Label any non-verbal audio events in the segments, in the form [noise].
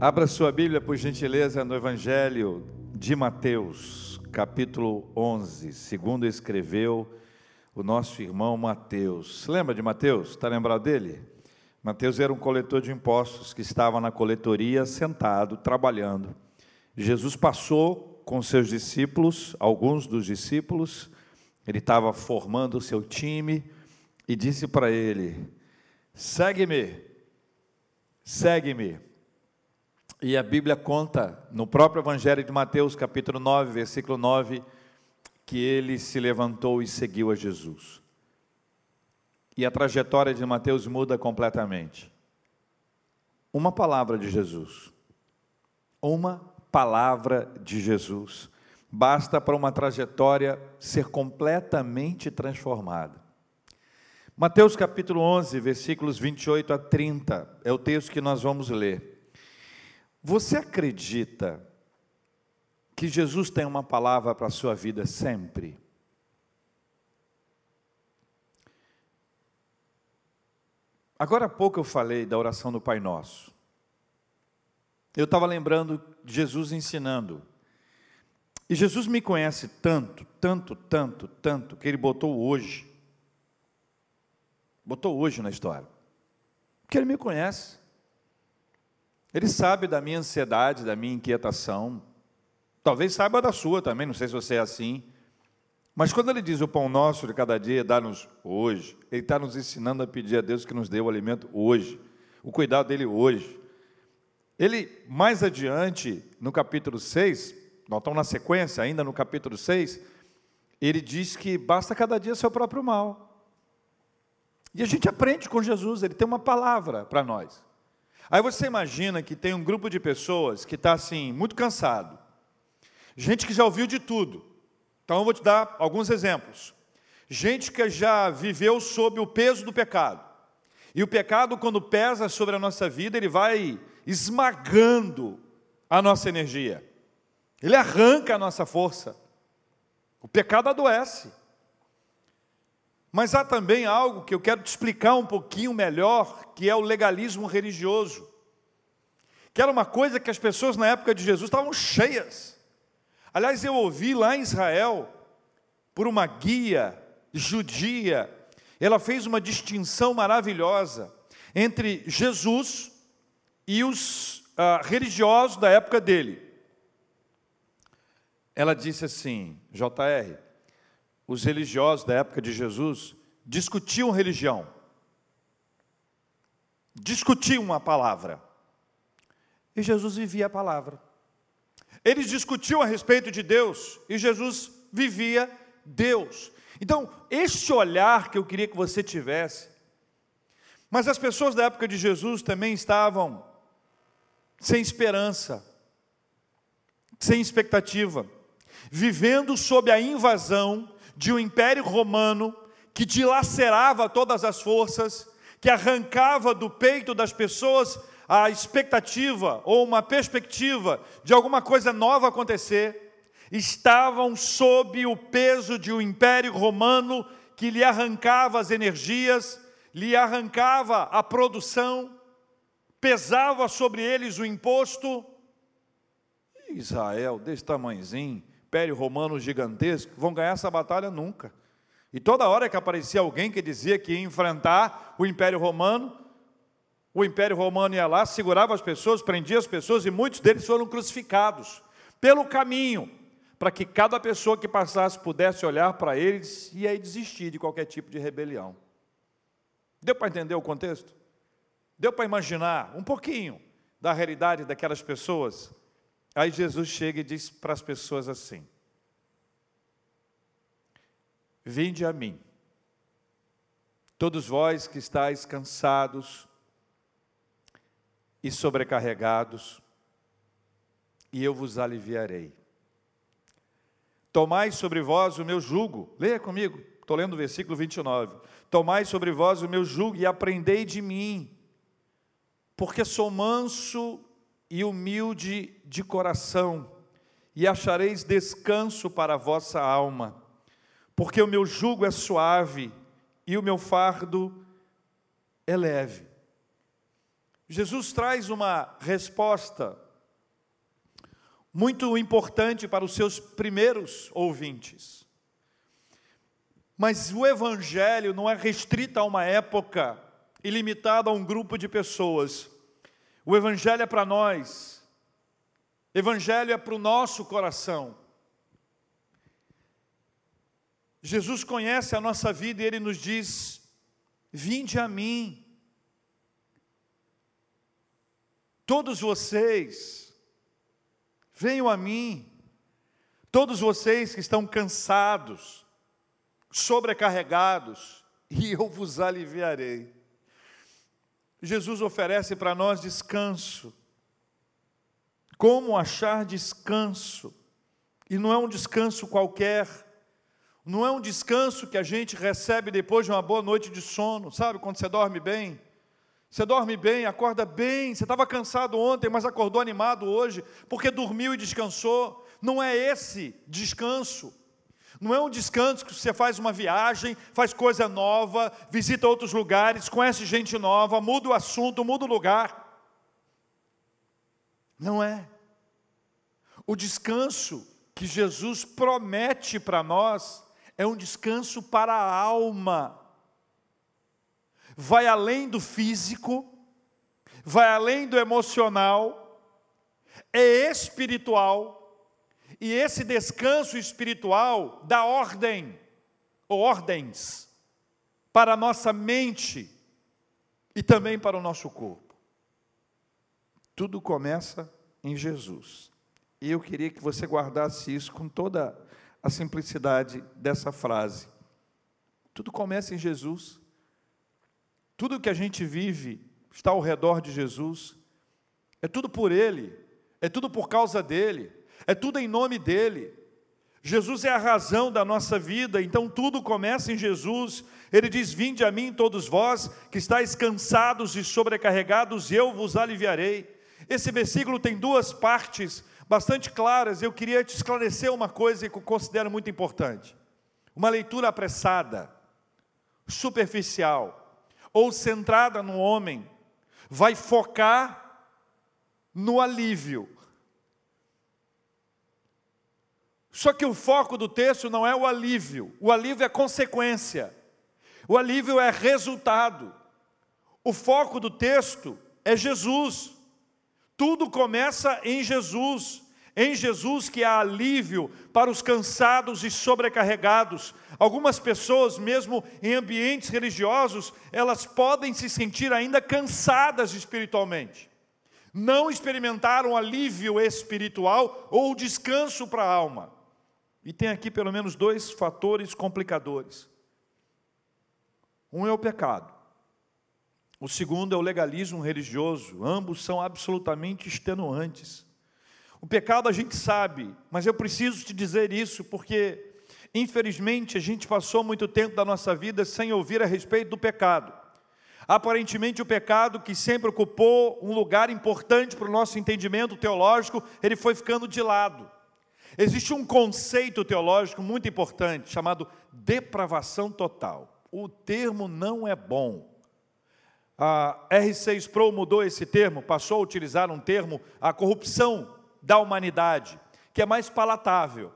Abra sua Bíblia, por gentileza, no Evangelho de Mateus, capítulo 11, segundo escreveu o nosso irmão Mateus. Lembra de Mateus? Está lembrado dele? Mateus era um coletor de impostos que estava na coletoria, sentado, trabalhando. Jesus passou com seus discípulos, alguns dos discípulos, ele estava formando o seu time e disse para ele: Segue-me, segue-me. E a Bíblia conta, no próprio Evangelho de Mateus, capítulo 9, versículo 9, que ele se levantou e seguiu a Jesus. E a trajetória de Mateus muda completamente. Uma palavra de Jesus. Uma palavra de Jesus. Basta para uma trajetória ser completamente transformada. Mateus capítulo 11, versículos 28 a 30, é o texto que nós vamos ler. Você acredita que Jesus tem uma palavra para a sua vida sempre? Agora há pouco eu falei da oração do Pai Nosso. Eu estava lembrando de Jesus ensinando. E Jesus me conhece tanto, tanto, tanto, tanto, que ele botou hoje. Botou hoje na história. Porque ele me conhece. Ele sabe da minha ansiedade, da minha inquietação. Talvez saiba da sua também, não sei se você é assim. Mas quando ele diz o pão nosso de cada dia, dá-nos hoje, ele está nos ensinando a pedir a Deus que nos dê o alimento hoje, o cuidado dele hoje. Ele, mais adiante, no capítulo 6, nós estamos na sequência, ainda no capítulo 6, ele diz que basta cada dia seu próprio mal. E a gente aprende com Jesus, ele tem uma palavra para nós. Aí você imagina que tem um grupo de pessoas que está assim, muito cansado. Gente que já ouviu de tudo. Então eu vou te dar alguns exemplos. Gente que já viveu sob o peso do pecado. E o pecado, quando pesa sobre a nossa vida, ele vai esmagando a nossa energia. Ele arranca a nossa força. O pecado adoece. Mas há também algo que eu quero te explicar um pouquinho melhor, que é o legalismo religioso. Que era uma coisa que as pessoas na época de Jesus estavam cheias. Aliás, eu ouvi lá em Israel, por uma guia judia, ela fez uma distinção maravilhosa entre Jesus e os ah, religiosos da época dele. Ela disse assim, JR, os religiosos da época de Jesus discutiam religião, discutiam a palavra, e Jesus vivia a palavra. Eles discutiam a respeito de Deus, e Jesus vivia Deus. Então, este olhar que eu queria que você tivesse, mas as pessoas da época de Jesus também estavam sem esperança, sem expectativa, vivendo sob a invasão de um império romano que dilacerava todas as forças, que arrancava do peito das pessoas a expectativa ou uma perspectiva de alguma coisa nova acontecer, estavam sob o peso de um império romano que lhe arrancava as energias, lhe arrancava a produção, pesava sobre eles o imposto. Israel, desse tamanhozinho, Império Romano gigantesco, vão ganhar essa batalha nunca. E toda hora que aparecia alguém que dizia que ia enfrentar o Império Romano, o Império Romano ia lá, segurava as pessoas, prendia as pessoas e muitos deles foram crucificados pelo caminho, para que cada pessoa que passasse pudesse olhar para eles e aí desistir de qualquer tipo de rebelião. Deu para entender o contexto? Deu para imaginar um pouquinho da realidade daquelas pessoas? Aí Jesus chega e diz para as pessoas assim: Vinde a mim, todos vós que estáis cansados e sobrecarregados, e eu vos aliviarei. Tomai sobre vós o meu jugo, leia comigo, estou lendo o versículo 29. Tomai sobre vós o meu jugo e aprendei de mim, porque sou manso e humilde de coração, e achareis descanso para a vossa alma, porque o meu jugo é suave e o meu fardo é leve. Jesus traz uma resposta muito importante para os seus primeiros ouvintes. Mas o Evangelho não é restrito a uma época e limitado a um grupo de pessoas. O Evangelho é para nós, Evangelho é para o nosso coração. Jesus conhece a nossa vida e ele nos diz: Vinde a mim, todos vocês, venham a mim, todos vocês que estão cansados, sobrecarregados, [laughs] e eu vos aliviarei. Jesus oferece para nós descanso. Como achar descanso? E não é um descanso qualquer, não é um descanso que a gente recebe depois de uma boa noite de sono, sabe? Quando você dorme bem. Você dorme bem, acorda bem. Você estava cansado ontem, mas acordou animado hoje, porque dormiu e descansou. Não é esse descanso. Não é um descanso que você faz uma viagem, faz coisa nova, visita outros lugares, conhece gente nova, muda o assunto, muda o lugar. Não é. O descanso que Jesus promete para nós é um descanso para a alma. Vai além do físico, vai além do emocional, é espiritual e esse descanso espiritual dá ordem, ou ordens, para a nossa mente e também para o nosso corpo. Tudo começa em Jesus. E eu queria que você guardasse isso com toda a simplicidade dessa frase. Tudo começa em Jesus. Tudo que a gente vive está ao redor de Jesus. É tudo por Ele, é tudo por causa dele é tudo em nome dele. Jesus é a razão da nossa vida, então tudo começa em Jesus. Ele diz: Vinde a mim, todos vós que estáis cansados e sobrecarregados, eu vos aliviarei. Esse versículo tem duas partes bastante claras. Eu queria te esclarecer uma coisa que eu considero muito importante. Uma leitura apressada, superficial ou centrada no homem, vai focar no alívio, Só que o foco do texto não é o alívio, o alívio é consequência, o alívio é resultado. O foco do texto é Jesus. Tudo começa em Jesus, em Jesus que há alívio para os cansados e sobrecarregados. Algumas pessoas, mesmo em ambientes religiosos, elas podem se sentir ainda cansadas espiritualmente. Não experimentaram alívio espiritual ou descanso para a alma. E tem aqui pelo menos dois fatores complicadores. Um é o pecado. O segundo é o legalismo religioso. Ambos são absolutamente extenuantes. O pecado a gente sabe, mas eu preciso te dizer isso porque, infelizmente, a gente passou muito tempo da nossa vida sem ouvir a respeito do pecado. Aparentemente, o pecado que sempre ocupou um lugar importante para o nosso entendimento teológico, ele foi ficando de lado. Existe um conceito teológico muito importante chamado depravação total. O termo não é bom. A R6 Pro mudou esse termo, passou a utilizar um termo, a corrupção da humanidade, que é mais palatável.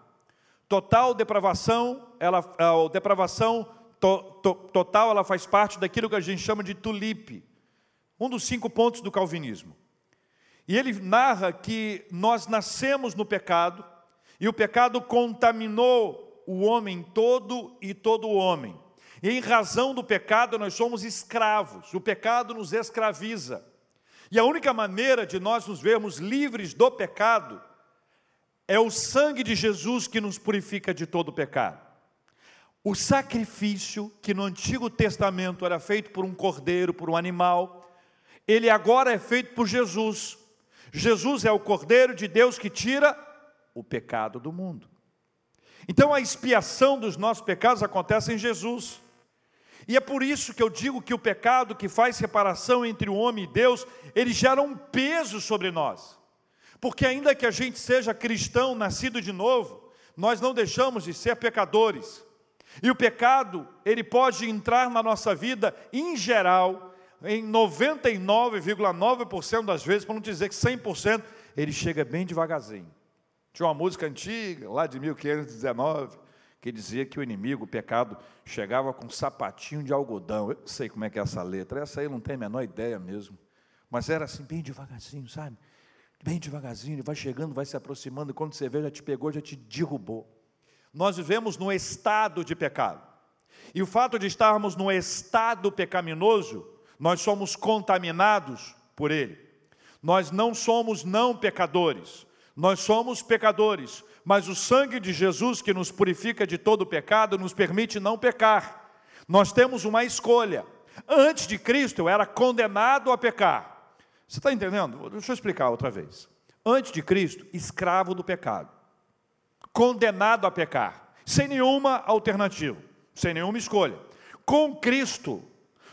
Total depravação, ela, a depravação to, to, total, ela faz parte daquilo que a gente chama de tulipe, um dos cinco pontos do calvinismo. E ele narra que nós nascemos no pecado, e o pecado contaminou o homem todo e todo o homem. E em razão do pecado nós somos escravos. O pecado nos escraviza. E a única maneira de nós nos vermos livres do pecado é o sangue de Jesus que nos purifica de todo o pecado. O sacrifício que no Antigo Testamento era feito por um cordeiro, por um animal, ele agora é feito por Jesus. Jesus é o cordeiro de Deus que tira o pecado do mundo. Então a expiação dos nossos pecados acontece em Jesus. E é por isso que eu digo que o pecado que faz separação entre o homem e Deus, ele gera um peso sobre nós. Porque ainda que a gente seja cristão, nascido de novo, nós não deixamos de ser pecadores. E o pecado, ele pode entrar na nossa vida em geral, em 99,9% das vezes, para não dizer que 100%, ele chega bem devagarzinho. Tinha uma música antiga, lá de 1519, que dizia que o inimigo, o pecado, chegava com um sapatinho de algodão. Eu não sei como é que é essa letra, essa aí não tenho a menor ideia mesmo. Mas era assim, bem devagarzinho, sabe? Bem devagarzinho, ele vai chegando, vai se aproximando, e quando você vê, já te pegou, já te derrubou. Nós vivemos no estado de pecado. E o fato de estarmos no estado pecaminoso, nós somos contaminados por ele. Nós não somos não pecadores, nós somos pecadores, mas o sangue de Jesus que nos purifica de todo pecado nos permite não pecar. Nós temos uma escolha. Antes de Cristo eu era condenado a pecar. Você está entendendo? Deixa eu explicar outra vez. Antes de Cristo, escravo do pecado, condenado a pecar, sem nenhuma alternativa, sem nenhuma escolha. Com Cristo,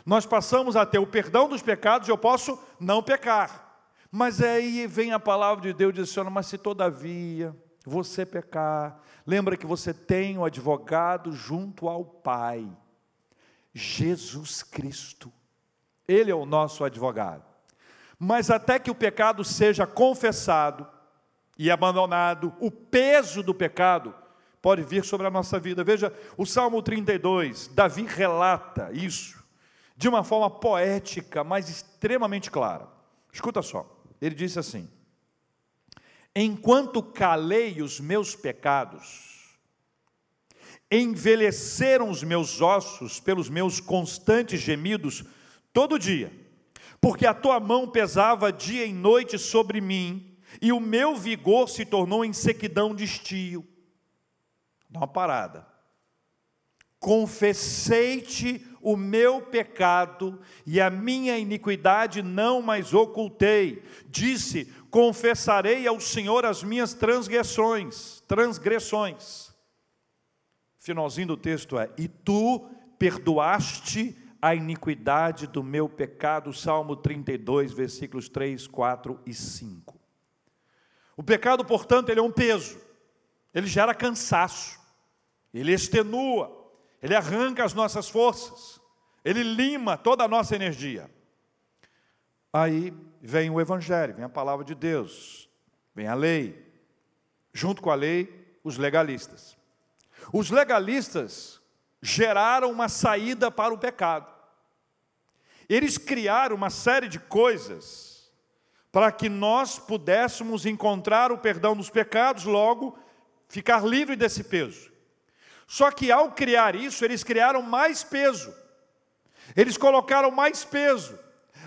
nós passamos a ter o perdão dos pecados e eu posso não pecar. Mas aí vem a palavra de Deus dizendo: Mas se todavia você pecar, lembra que você tem o um advogado junto ao Pai, Jesus Cristo. Ele é o nosso advogado. Mas até que o pecado seja confessado e abandonado, o peso do pecado pode vir sobre a nossa vida. Veja, o Salmo 32, Davi relata isso de uma forma poética, mas extremamente clara. Escuta só, ele disse assim: Enquanto calei os meus pecados, envelheceram os meus ossos pelos meus constantes gemidos todo dia porque a tua mão pesava dia e noite sobre mim, e o meu vigor se tornou em sequidão de estio. Dá uma parada. Confessei-te o meu pecado e a minha iniquidade não mais ocultei. Disse: Confessarei ao Senhor as minhas transgressões, transgressões. Finalzinho do texto é: E tu perdoaste a iniquidade do meu pecado, Salmo 32, versículos 3, 4 e 5. O pecado, portanto, ele é um peso, ele gera cansaço, ele extenua, ele arranca as nossas forças, ele lima toda a nossa energia. Aí vem o Evangelho, vem a palavra de Deus, vem a lei, junto com a lei, os legalistas. Os legalistas geraram uma saída para o pecado. Eles criaram uma série de coisas para que nós pudéssemos encontrar o perdão dos pecados, logo ficar livre desse peso. Só que ao criar isso, eles criaram mais peso. Eles colocaram mais peso.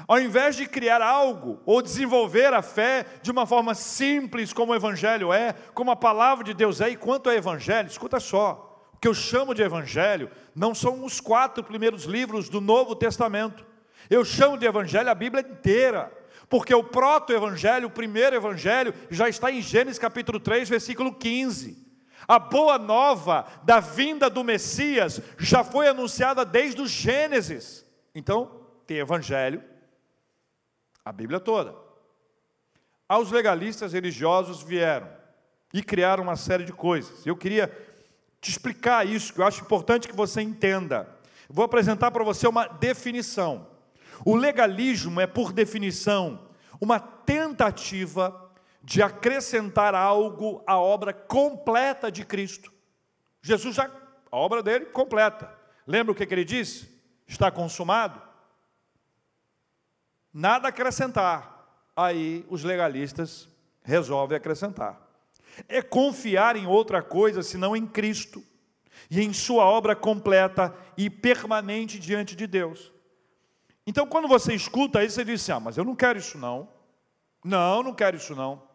Ao invés de criar algo ou desenvolver a fé de uma forma simples, como o Evangelho é, como a palavra de Deus é, e quanto ao Evangelho, escuta só, o que eu chamo de Evangelho não são os quatro primeiros livros do Novo Testamento. Eu chamo de evangelho a Bíblia inteira, porque o proto-evangelho, o primeiro evangelho, já está em Gênesis capítulo 3, versículo 15. A boa nova da vinda do Messias já foi anunciada desde o Gênesis. Então, tem evangelho, a Bíblia toda. Aos legalistas religiosos vieram e criaram uma série de coisas. Eu queria te explicar isso, que eu acho importante que você entenda. Vou apresentar para você uma definição. O legalismo é, por definição, uma tentativa de acrescentar algo à obra completa de Cristo. Jesus já, a obra dele completa. Lembra o que, que ele disse? Está consumado? Nada acrescentar. Aí os legalistas resolvem acrescentar. É confiar em outra coisa senão em Cristo e em Sua obra completa e permanente diante de Deus. Então, quando você escuta isso, você diz assim: ah, mas eu não quero isso não. Não, não quero isso não.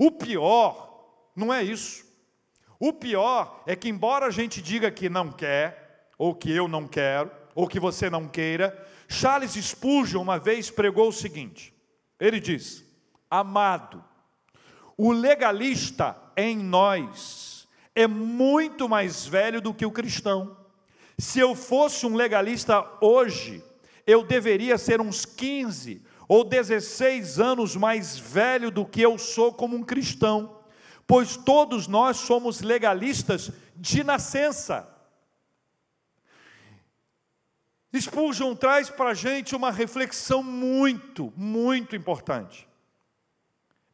O pior não é isso. O pior é que, embora a gente diga que não quer, ou que eu não quero, ou que você não queira, Charles Spurgeon uma vez pregou o seguinte: ele diz, amado, o legalista em nós é muito mais velho do que o cristão. Se eu fosse um legalista hoje, eu deveria ser uns 15 ou 16 anos mais velho do que eu sou como um cristão, pois todos nós somos legalistas de nascença. Spurgeon traz para a gente uma reflexão muito, muito importante.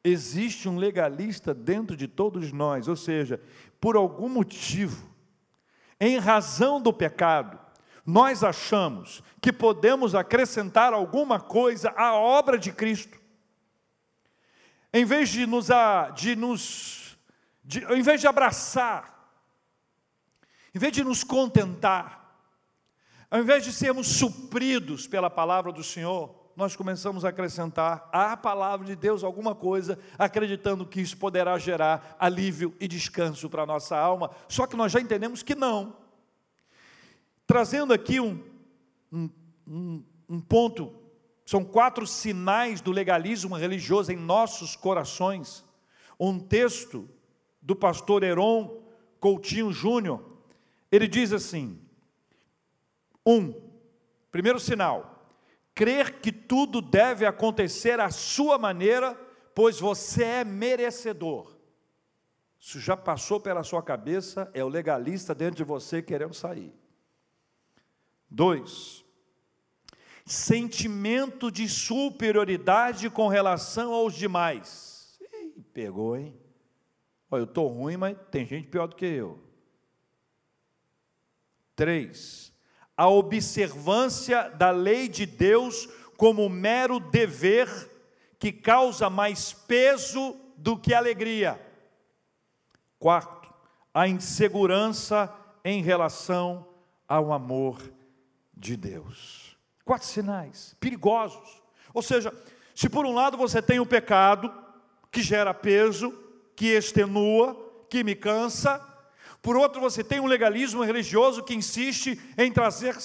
Existe um legalista dentro de todos nós, ou seja, por algum motivo, em razão do pecado, nós achamos que podemos acrescentar alguma coisa à obra de Cristo. Em vez de nos, de nos de, em vez de abraçar, em vez de nos contentar, ao invés de sermos supridos pela palavra do Senhor, nós começamos a acrescentar à palavra de Deus alguma coisa, acreditando que isso poderá gerar alívio e descanso para a nossa alma, só que nós já entendemos que não. Trazendo aqui um, um, um, ponto, são quatro sinais do legalismo religioso em nossos corações. Um texto do pastor Heron Coutinho Júnior, ele diz assim: um, primeiro sinal, crer que tudo deve acontecer à sua maneira, pois você é merecedor. Isso já passou pela sua cabeça, é o legalista dentro de você querendo sair. Dois, sentimento de superioridade com relação aos demais. Ih, pegou, hein? Olha, eu estou ruim, mas tem gente pior do que eu. Três, a observância da lei de Deus como mero dever que causa mais peso do que alegria. Quarto, a insegurança em relação ao amor de Deus. Quatro sinais perigosos. Ou seja, se por um lado você tem o pecado, que gera peso, que extenua, que me cansa, por outro, você tem um legalismo religioso que insiste em trazer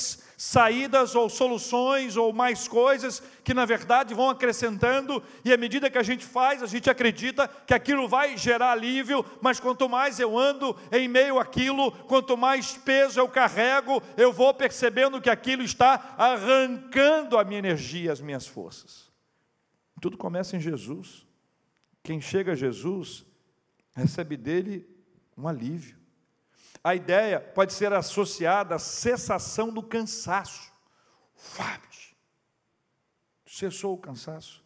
saídas ou soluções ou mais coisas que na verdade vão acrescentando, e à medida que a gente faz, a gente acredita que aquilo vai gerar alívio, mas quanto mais eu ando em meio àquilo, quanto mais peso eu carrego, eu vou percebendo que aquilo está arrancando a minha energia, as minhas forças. Tudo começa em Jesus. Quem chega a Jesus recebe dele um alívio. A ideia pode ser associada à cessação do cansaço. Fábio, cessou o cansaço.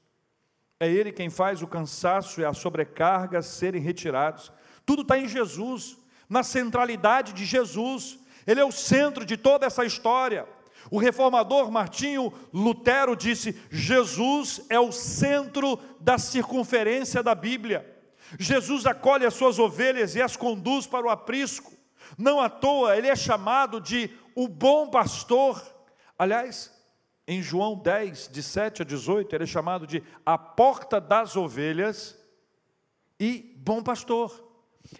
É Ele quem faz o cansaço e a sobrecarga serem retirados. Tudo está em Jesus, na centralidade de Jesus. Ele é o centro de toda essa história. O reformador Martinho Lutero disse: Jesus é o centro da circunferência da Bíblia. Jesus acolhe as suas ovelhas e as conduz para o aprisco. Não à toa ele é chamado de o bom pastor. Aliás, em João 10, de 7 a 18, ele é chamado de a porta das ovelhas e bom pastor.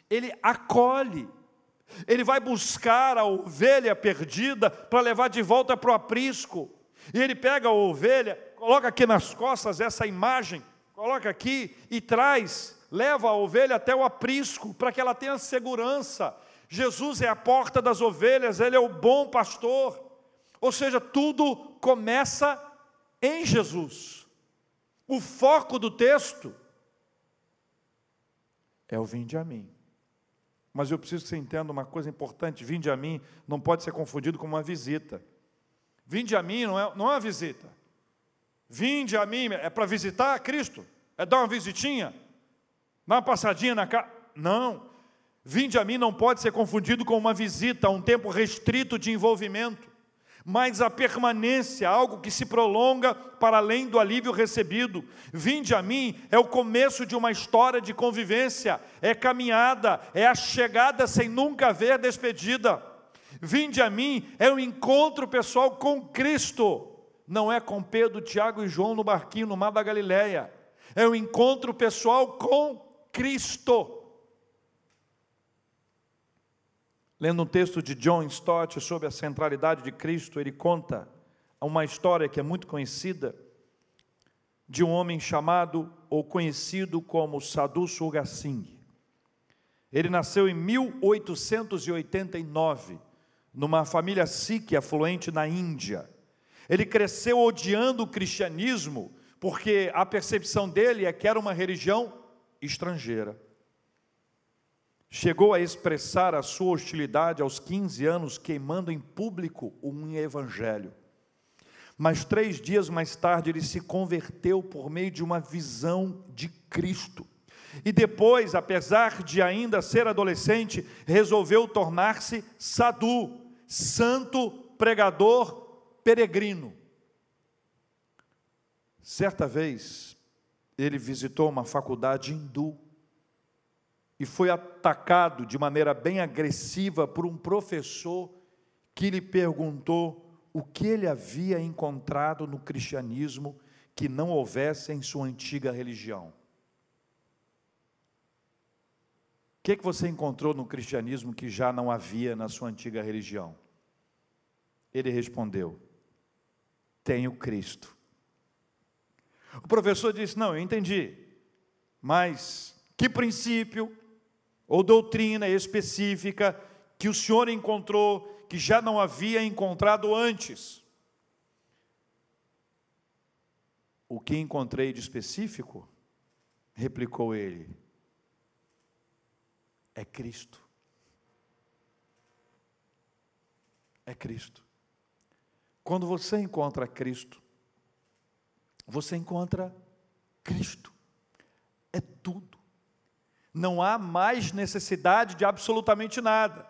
Ele acolhe, ele vai buscar a ovelha perdida para levar de volta para o aprisco. E ele pega a ovelha, coloca aqui nas costas essa imagem, coloca aqui e traz, leva a ovelha até o aprisco para que ela tenha segurança. Jesus é a porta das ovelhas, Ele é o bom pastor. Ou seja, tudo começa em Jesus. O foco do texto é o vinde a mim. Mas eu preciso que você entenda uma coisa importante: vinde a mim não pode ser confundido com uma visita. Vinde a mim não é, não é uma visita. Vinde a mim é para visitar Cristo, é dar uma visitinha, dar uma passadinha na casa. Não, Vinde a mim não pode ser confundido com uma visita, um tempo restrito de envolvimento, mas a permanência, algo que se prolonga para além do alívio recebido. Vinde a mim é o começo de uma história de convivência, é caminhada, é a chegada sem nunca haver despedida. Vinde a mim é o encontro pessoal com Cristo, não é com Pedro, Tiago e João no barquinho no mar da Galileia, é o encontro pessoal com Cristo. Lendo um texto de John Stott sobre a centralidade de Cristo, ele conta uma história que é muito conhecida de um homem chamado ou conhecido como Sadhu Surga Singh. Ele nasceu em 1889, numa família sikh afluente na Índia. Ele cresceu odiando o cristianismo, porque a percepção dele é que era uma religião estrangeira. Chegou a expressar a sua hostilidade aos 15 anos, queimando em público um evangelho. Mas três dias mais tarde ele se converteu por meio de uma visão de Cristo. E depois, apesar de ainda ser adolescente, resolveu tornar-se sadu, santo pregador peregrino. Certa vez, ele visitou uma faculdade hindu e foi atacado de maneira bem agressiva por um professor que lhe perguntou o que ele havia encontrado no cristianismo que não houvesse em sua antiga religião. O que, é que você encontrou no cristianismo que já não havia na sua antiga religião? Ele respondeu: Tenho Cristo. O professor disse: Não, eu entendi, mas que princípio ou doutrina específica que o senhor encontrou que já não havia encontrado antes. O que encontrei de específico? Replicou ele. É Cristo. É Cristo. Quando você encontra Cristo, você encontra Cristo. É tudo. Não há mais necessidade de absolutamente nada.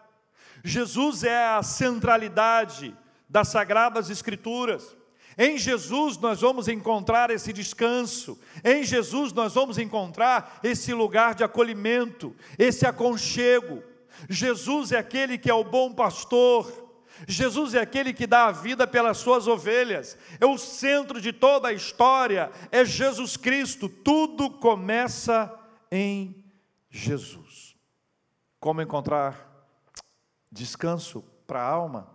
Jesus é a centralidade das Sagradas Escrituras. Em Jesus nós vamos encontrar esse descanso, em Jesus nós vamos encontrar esse lugar de acolhimento, esse aconchego. Jesus é aquele que é o bom pastor, Jesus é aquele que dá a vida pelas suas ovelhas, é o centro de toda a história, é Jesus Cristo, tudo começa em Jesus. Como encontrar descanso para a alma?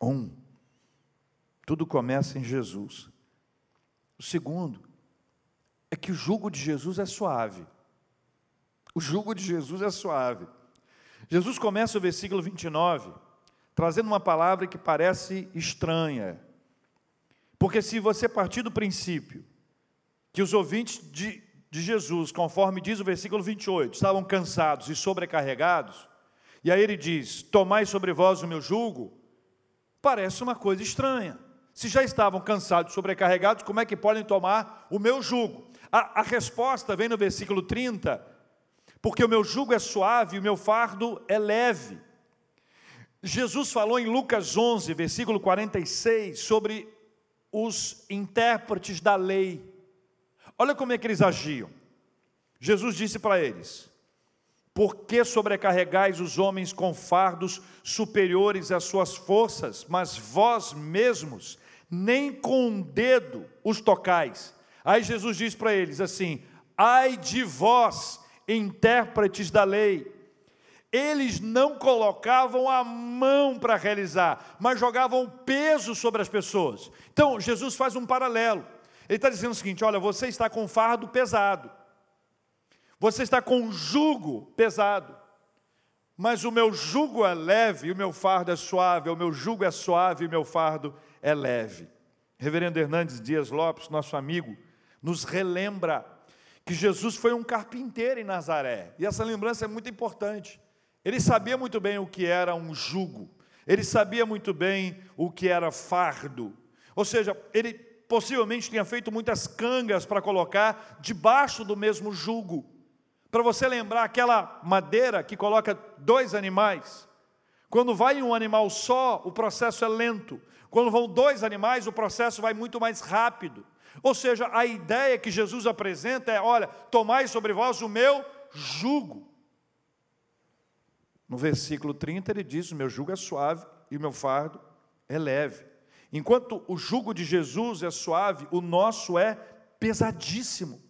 Um, tudo começa em Jesus. O segundo é que o jugo de Jesus é suave. O jugo de Jesus é suave. Jesus começa o versículo 29 trazendo uma palavra que parece estranha. Porque se você partir do princípio que os ouvintes de, de Jesus, conforme diz o versículo 28, estavam cansados e sobrecarregados, e aí ele diz: Tomai sobre vós o meu jugo, parece uma coisa estranha. Se já estavam cansados sobrecarregados, como é que podem tomar o meu jugo? A, a resposta vem no versículo 30, porque o meu jugo é suave e o meu fardo é leve. Jesus falou em Lucas 11, versículo 46, sobre os intérpretes da lei. Olha como é que eles agiam. Jesus disse para eles: por que sobrecarregais os homens com fardos superiores às suas forças, mas vós mesmos nem com um dedo os tocais? Aí Jesus diz para eles assim: Ai de vós, intérpretes da lei, eles não colocavam a mão para realizar, mas jogavam peso sobre as pessoas. Então, Jesus faz um paralelo. Ele está dizendo o seguinte: olha, você está com fardo pesado. Você está com jugo pesado, mas o meu jugo é leve e o meu fardo é suave, o meu jugo é suave e o meu fardo é leve. Reverendo Hernandes Dias Lopes, nosso amigo, nos relembra que Jesus foi um carpinteiro em Nazaré, e essa lembrança é muito importante. Ele sabia muito bem o que era um jugo, ele sabia muito bem o que era fardo, ou seja, ele possivelmente tinha feito muitas cangas para colocar debaixo do mesmo jugo. Para você lembrar aquela madeira que coloca dois animais. Quando vai um animal só, o processo é lento. Quando vão dois animais, o processo vai muito mais rápido. Ou seja, a ideia que Jesus apresenta é: olha, tomai sobre vós o meu jugo. No versículo 30 ele diz: O meu jugo é suave e o meu fardo é leve. Enquanto o jugo de Jesus é suave, o nosso é pesadíssimo.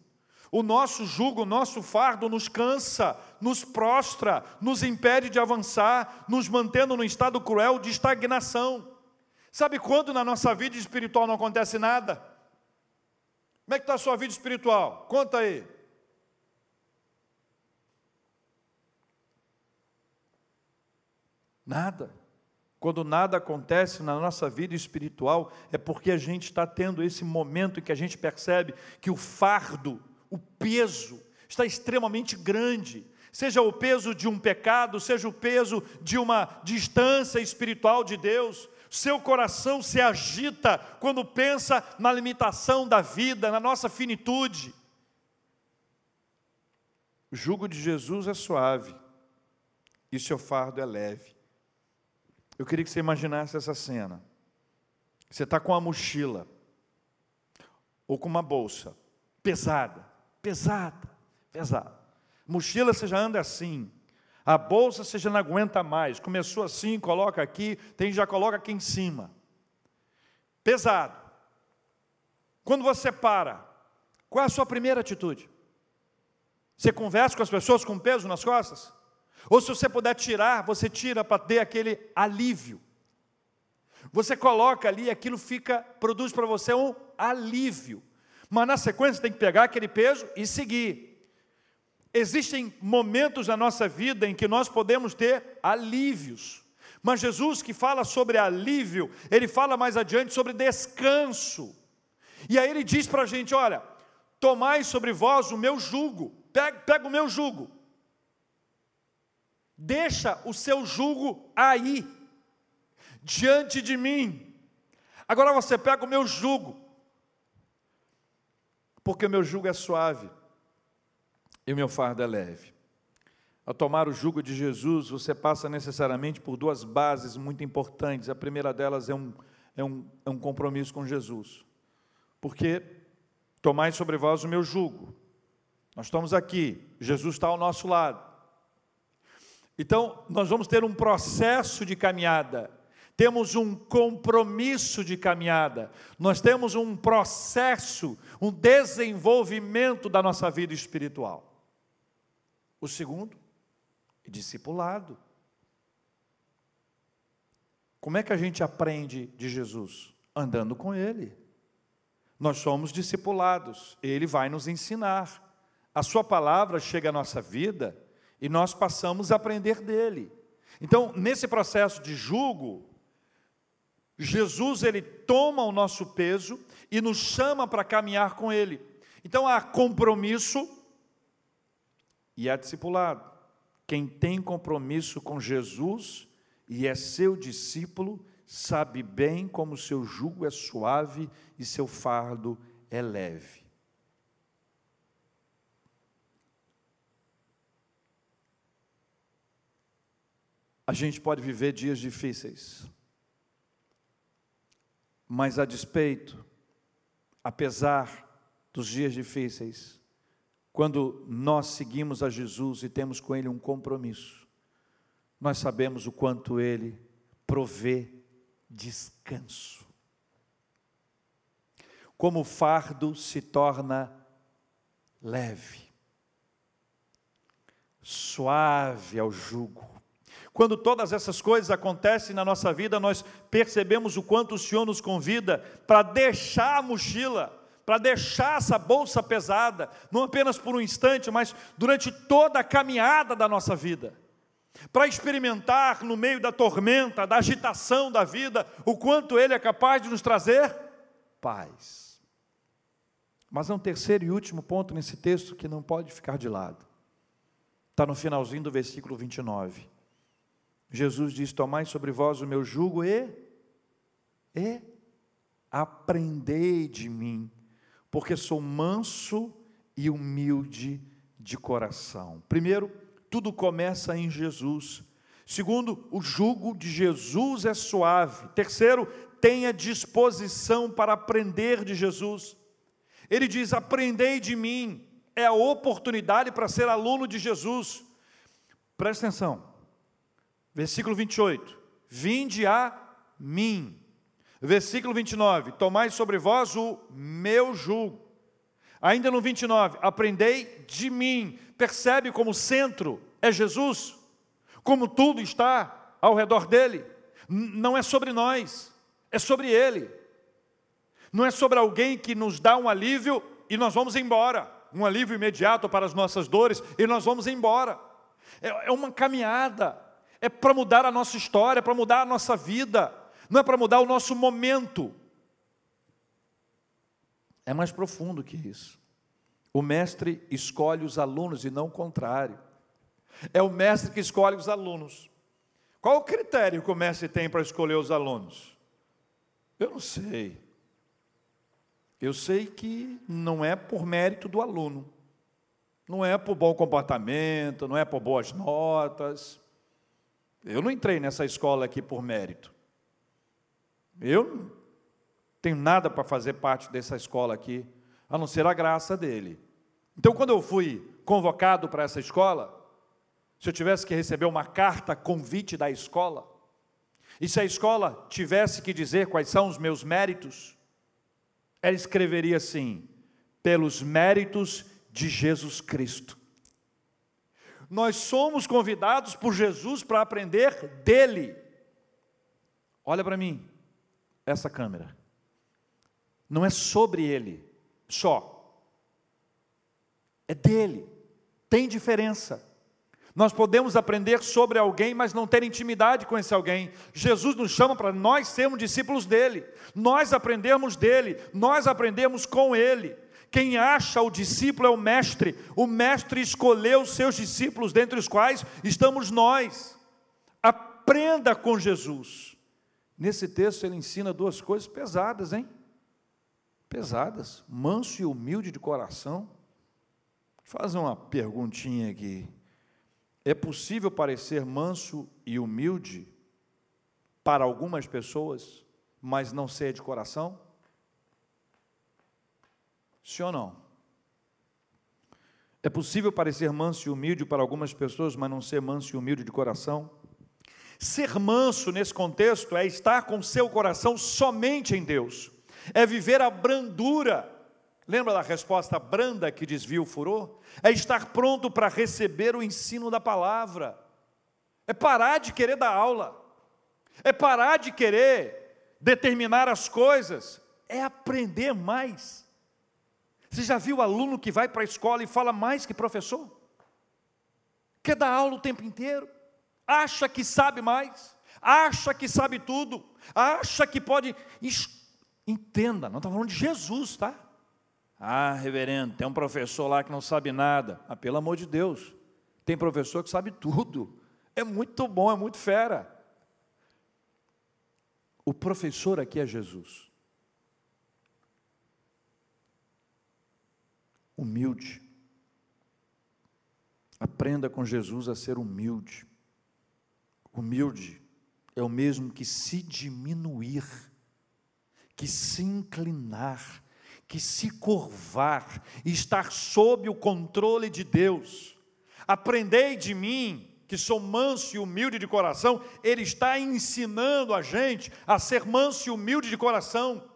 O nosso jugo, o nosso fardo nos cansa, nos prostra, nos impede de avançar, nos mantendo num estado cruel de estagnação. Sabe quando na nossa vida espiritual não acontece nada? Como é que está a sua vida espiritual? Conta aí. Nada. Quando nada acontece na nossa vida espiritual, é porque a gente está tendo esse momento em que a gente percebe que o fardo o peso está extremamente grande. Seja o peso de um pecado, seja o peso de uma distância espiritual de Deus, Seu coração se agita quando pensa na limitação da vida, na nossa finitude. O jugo de Jesus é suave e seu fardo é leve. Eu queria que você imaginasse essa cena. Você está com uma mochila ou com uma bolsa pesada, pesada, pesada. Mochila você já anda assim. A bolsa você já não aguenta mais. Começou assim, coloca aqui, tem já coloca aqui em cima. Pesado. Quando você para, qual é a sua primeira atitude? Você conversa com as pessoas com peso nas costas? Ou se você puder tirar, você tira para ter aquele alívio. Você coloca ali, aquilo fica, produz para você um alívio. Mas na sequência tem que pegar aquele peso e seguir. Existem momentos na nossa vida em que nós podemos ter alívios. Mas Jesus que fala sobre alívio, ele fala mais adiante sobre descanso. E aí ele diz para a gente: olha, tomai sobre vós o meu jugo, pega, pega o meu jugo, deixa o seu jugo aí, diante de mim. Agora você pega o meu jugo, porque o meu jugo é suave e o meu fardo é leve. Ao tomar o jugo de Jesus, você passa necessariamente por duas bases muito importantes. A primeira delas é um, é um, é um compromisso com Jesus. Porque tomai sobre vós o meu jugo. Nós estamos aqui, Jesus está ao nosso lado. Então, nós vamos ter um processo de caminhada, temos um compromisso de caminhada, nós temos um processo, um desenvolvimento da nossa vida espiritual. O segundo, discipulado. Como é que a gente aprende de Jesus? Andando com Ele. Nós somos discipulados, Ele vai nos ensinar. A Sua palavra chega à nossa vida e nós passamos a aprender dele. Então, nesse processo de julgo, Jesus ele toma o nosso peso e nos chama para caminhar com ele. Então há compromisso e há discipulado. Quem tem compromisso com Jesus e é seu discípulo, sabe bem como seu jugo é suave e seu fardo é leve. A gente pode viver dias difíceis, mas a despeito, apesar dos dias difíceis, quando nós seguimos a Jesus e temos com Ele um compromisso, nós sabemos o quanto Ele provê descanso. Como o fardo se torna leve, suave ao jugo, quando todas essas coisas acontecem na nossa vida, nós percebemos o quanto o Senhor nos convida para deixar a mochila, para deixar essa bolsa pesada, não apenas por um instante, mas durante toda a caminhada da nossa vida. Para experimentar no meio da tormenta, da agitação da vida, o quanto Ele é capaz de nos trazer paz. Mas há um terceiro e último ponto nesse texto que não pode ficar de lado. Está no finalzinho do versículo 29. Jesus diz: Tomai sobre vós o meu jugo e, e aprendei de mim, porque sou manso e humilde de coração. Primeiro, tudo começa em Jesus. Segundo, o jugo de Jesus é suave. Terceiro, tenha disposição para aprender de Jesus. Ele diz: Aprendei de mim. É a oportunidade para ser aluno de Jesus. Presta atenção. Versículo 28. Vinde a mim. Versículo 29. Tomai sobre vós o meu jugo. Ainda no 29. Aprendei de mim. Percebe como o centro é Jesus? Como tudo está ao redor dele. Não é sobre nós, é sobre ele. Não é sobre alguém que nos dá um alívio e nós vamos embora. Um alívio imediato para as nossas dores e nós vamos embora. É, é uma caminhada é para mudar a nossa história, é para mudar a nossa vida, não é para mudar o nosso momento. É mais profundo que isso. O mestre escolhe os alunos e não o contrário. É o mestre que escolhe os alunos. Qual o critério que o mestre tem para escolher os alunos? Eu não sei. Eu sei que não é por mérito do aluno, não é por bom comportamento, não é por boas notas. Eu não entrei nessa escola aqui por mérito. Eu não tenho nada para fazer parte dessa escola aqui, a não ser a graça dele. Então, quando eu fui convocado para essa escola, se eu tivesse que receber uma carta convite da escola, e se a escola tivesse que dizer quais são os meus méritos, ela escreveria assim: pelos méritos de Jesus Cristo. Nós somos convidados por Jesus para aprender dele. Olha para mim, essa câmera. Não é sobre ele só. É dele. Tem diferença. Nós podemos aprender sobre alguém, mas não ter intimidade com esse alguém. Jesus nos chama para nós sermos discípulos dele, nós aprendermos dele, nós aprendemos com ele. Quem acha o discípulo é o mestre, o mestre escolheu os seus discípulos, dentre os quais estamos nós. Aprenda com Jesus. Nesse texto ele ensina duas coisas pesadas, hein? Pesadas. Manso e humilde de coração. Faz uma perguntinha aqui. É possível parecer manso e humilde para algumas pessoas, mas não ser de coração? Sim ou não? É possível parecer manso e humilde para algumas pessoas, mas não ser manso e humilde de coração? Ser manso nesse contexto é estar com seu coração somente em Deus, é viver a brandura Lembra da resposta branda que desvia o furor? É estar pronto para receber o ensino da palavra. É parar de querer dar aula. É parar de querer determinar as coisas. É aprender mais. Você já viu aluno que vai para a escola e fala mais que professor? Quer dar aula o tempo inteiro? Acha que sabe mais? Acha que sabe tudo? Acha que pode. Entenda, não está falando de Jesus, tá? Ah, reverendo, tem um professor lá que não sabe nada. Ah, pelo amor de Deus, tem professor que sabe tudo. É muito bom, é muito fera. O professor aqui é Jesus. Humilde. Aprenda com Jesus a ser humilde. Humilde é o mesmo que se diminuir, que se inclinar que se curvar e estar sob o controle de Deus. Aprendei de mim, que sou manso e humilde de coração, ele está ensinando a gente a ser manso e humilde de coração,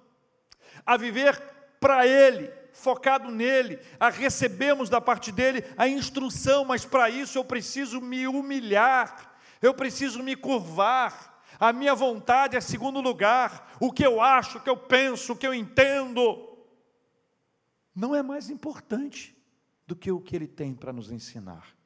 a viver para ele, focado nele, a recebermos da parte dele a instrução, mas para isso eu preciso me humilhar, eu preciso me curvar. A minha vontade é segundo lugar, o que eu acho, o que eu penso, o que eu entendo não é mais importante do que o que ele tem para nos ensinar.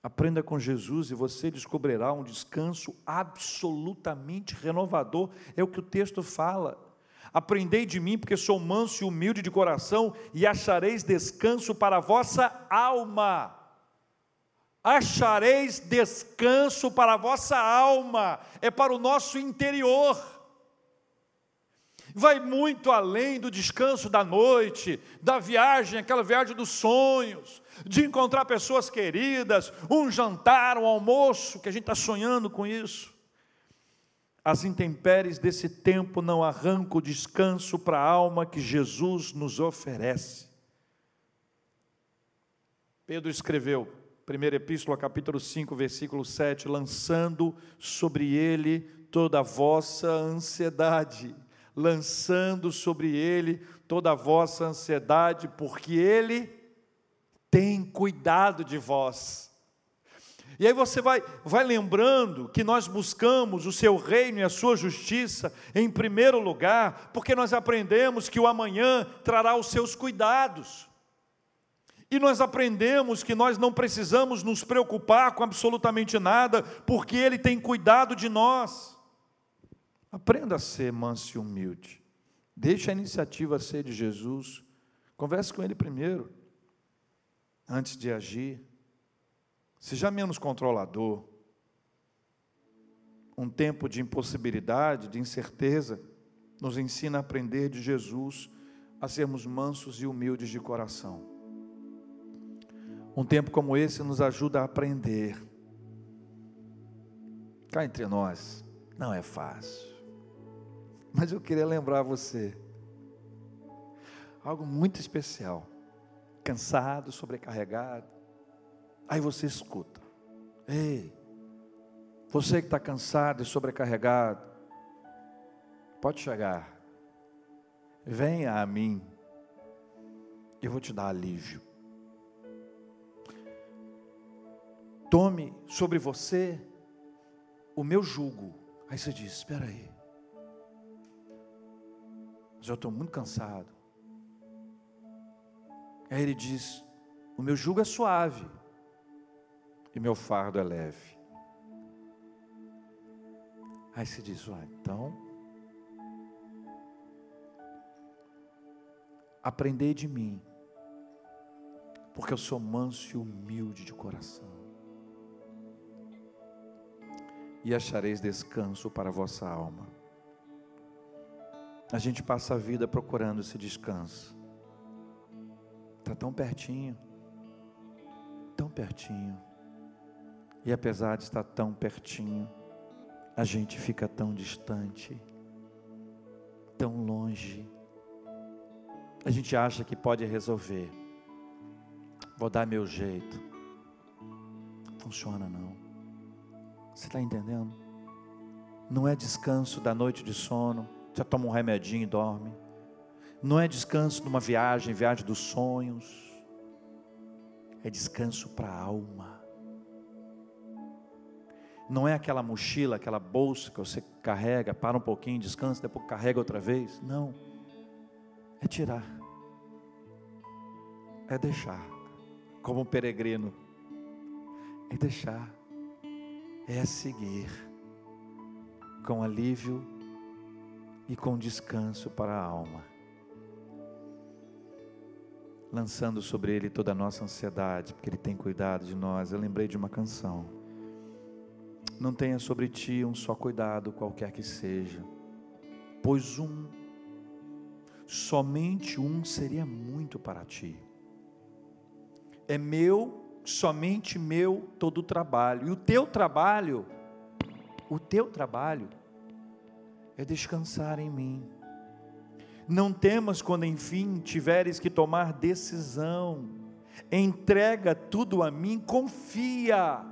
Aprenda com Jesus e você descobrirá um descanso absolutamente renovador, é o que o texto fala. Aprendei de mim, porque sou manso e humilde de coração, e achareis descanso para a vossa alma. Achareis descanso para a vossa alma, é para o nosso interior vai muito além do descanso da noite, da viagem, aquela viagem dos sonhos, de encontrar pessoas queridas, um jantar, um almoço, que a gente está sonhando com isso. As intempéries desse tempo não arrancam o descanso para a alma que Jesus nos oferece. Pedro escreveu, 1 Epístola, capítulo 5, versículo 7, lançando sobre ele toda a vossa ansiedade lançando sobre ele toda a vossa ansiedade, porque ele tem cuidado de vós. E aí você vai, vai lembrando que nós buscamos o seu reino e a sua justiça em primeiro lugar, porque nós aprendemos que o amanhã trará os seus cuidados. E nós aprendemos que nós não precisamos nos preocupar com absolutamente nada, porque Ele tem cuidado de nós. Aprenda a ser manso e humilde. Deixe a iniciativa ser de Jesus. Converse com Ele primeiro, antes de agir. Seja menos controlador. Um tempo de impossibilidade, de incerteza, nos ensina a aprender de Jesus a sermos mansos e humildes de coração. Um tempo como esse nos ajuda a aprender. Cá entre nós, não é fácil. Mas eu queria lembrar você algo muito especial. Cansado, sobrecarregado. Aí você escuta. Ei, você que está cansado e sobrecarregado, pode chegar. Venha a mim. Eu vou te dar alívio. Tome sobre você o meu jugo. Aí você diz: Espera aí. Já estou muito cansado. Aí ele diz: O meu jugo é suave e meu fardo é leve. Aí você diz: ah, então, aprendei de mim, porque eu sou manso e humilde de coração, e achareis descanso para a vossa alma. A gente passa a vida procurando esse descanso, está tão pertinho, tão pertinho, e apesar de estar tão pertinho, a gente fica tão distante, tão longe. A gente acha que pode resolver. Vou dar meu jeito. Funciona não. Você está entendendo? Não é descanso da noite de sono. Já toma um remedinho e dorme. Não é descanso numa viagem, viagem dos sonhos. É descanso para a alma. Não é aquela mochila, aquela bolsa que você carrega, para um pouquinho, descansa, depois carrega outra vez. Não. É tirar. É deixar. Como um peregrino. É deixar. É seguir. Com alívio e com descanso para a alma. Lançando sobre Ele toda a nossa ansiedade, porque Ele tem cuidado de nós. Eu lembrei de uma canção não tenha sobre ti um só cuidado, qualquer que seja, pois um, somente um seria muito para ti. É meu, somente meu todo o trabalho, e o teu trabalho, o teu trabalho, é descansar em mim. Não temas quando enfim tiveres que tomar decisão, entrega tudo a mim, confia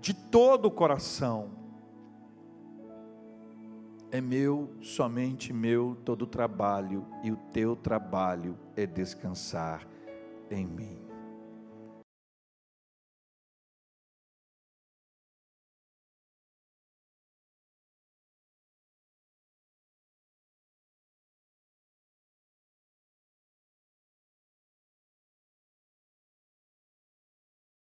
de todo o coração. É meu, somente meu, todo o trabalho, e o teu trabalho é descansar em mim.